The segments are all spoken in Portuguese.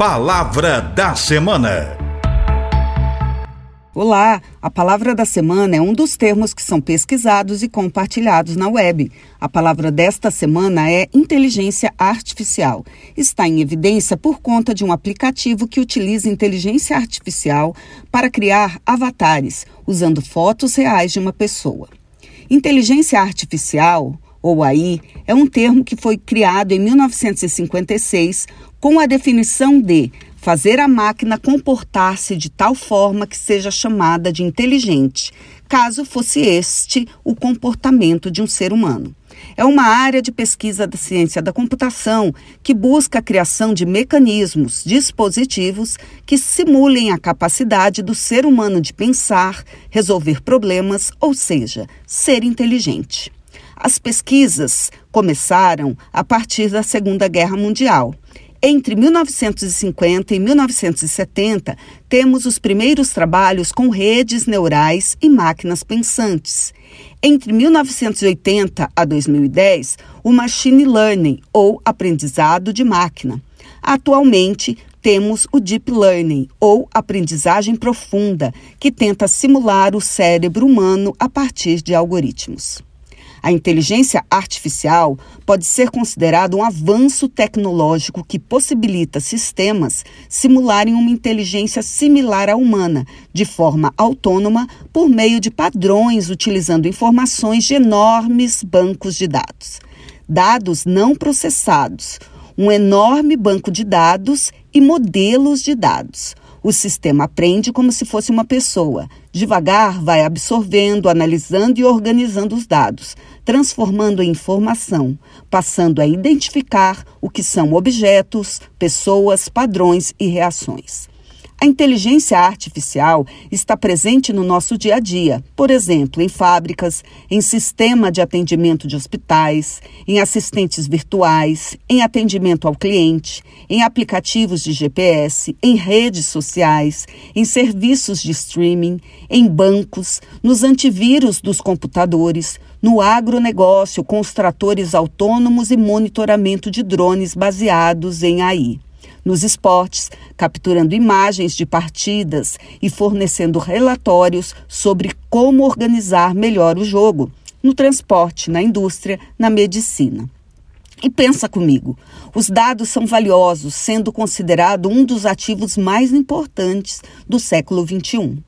Palavra da Semana. Olá, a palavra da semana é um dos termos que são pesquisados e compartilhados na web. A palavra desta semana é inteligência artificial. Está em evidência por conta de um aplicativo que utiliza inteligência artificial para criar avatares, usando fotos reais de uma pessoa. Inteligência artificial ou AI, é um termo que foi criado em 1956 com a definição de fazer a máquina comportar-se de tal forma que seja chamada de inteligente, caso fosse este o comportamento de um ser humano. É uma área de pesquisa da ciência da computação que busca a criação de mecanismos, dispositivos que simulem a capacidade do ser humano de pensar, resolver problemas, ou seja, ser inteligente. As pesquisas começaram a partir da Segunda Guerra Mundial. Entre 1950 e 1970, temos os primeiros trabalhos com redes neurais e máquinas pensantes. Entre 1980 a 2010, o machine learning, ou aprendizado de máquina. Atualmente, temos o Deep Learning, ou aprendizagem profunda, que tenta simular o cérebro humano a partir de algoritmos. A inteligência artificial pode ser considerada um avanço tecnológico que possibilita sistemas simularem uma inteligência similar à humana, de forma autônoma, por meio de padrões utilizando informações de enormes bancos de dados. Dados não processados, um enorme banco de dados e modelos de dados. O sistema aprende como se fosse uma pessoa. Devagar vai absorvendo, analisando e organizando os dados, transformando em informação, passando a identificar o que são objetos, pessoas, padrões e reações. A inteligência artificial está presente no nosso dia a dia, por exemplo, em fábricas, em sistema de atendimento de hospitais, em assistentes virtuais, em atendimento ao cliente, em aplicativos de GPS, em redes sociais, em serviços de streaming, em bancos, nos antivírus dos computadores, no agronegócio com os tratores autônomos e monitoramento de drones baseados em AI nos esportes, capturando imagens de partidas e fornecendo relatórios sobre como organizar melhor o jogo, no transporte, na indústria, na medicina. E pensa comigo, os dados são valiosos, sendo considerado um dos ativos mais importantes do século XXI.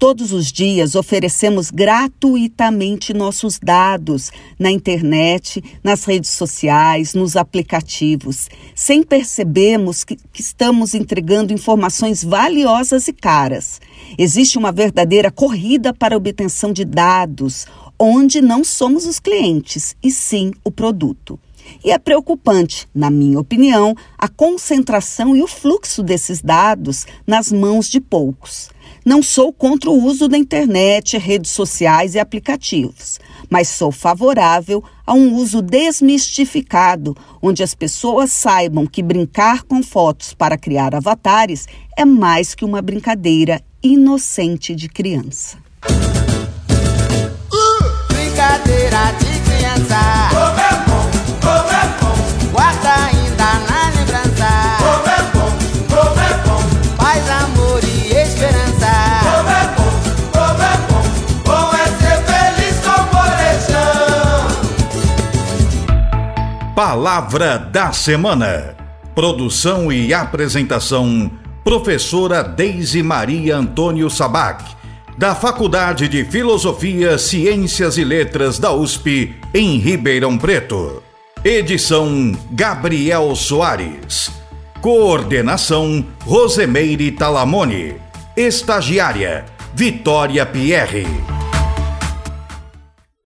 Todos os dias oferecemos gratuitamente nossos dados na internet, nas redes sociais, nos aplicativos, sem percebermos que, que, estamos entregando informações valiosas e caras. Existe uma verdadeira corrida para a obtenção de dados, onde não somos os clientes, e sim o produto. E é preocupante, na minha opinião, a concentração e o fluxo desses dados nas mãos de poucos. Não sou contra o uso da internet, redes sociais e aplicativos, mas sou favorável a um uso desmistificado, onde as pessoas saibam que brincar com fotos para criar avatares é mais que uma brincadeira inocente de criança. Palavra da Semana. Produção e apresentação: Professora Deise Maria Antônio Sabac, da Faculdade de Filosofia, Ciências e Letras da USP, em Ribeirão Preto. Edição: Gabriel Soares. Coordenação: Rosemeire Talamone. Estagiária: Vitória Pierre.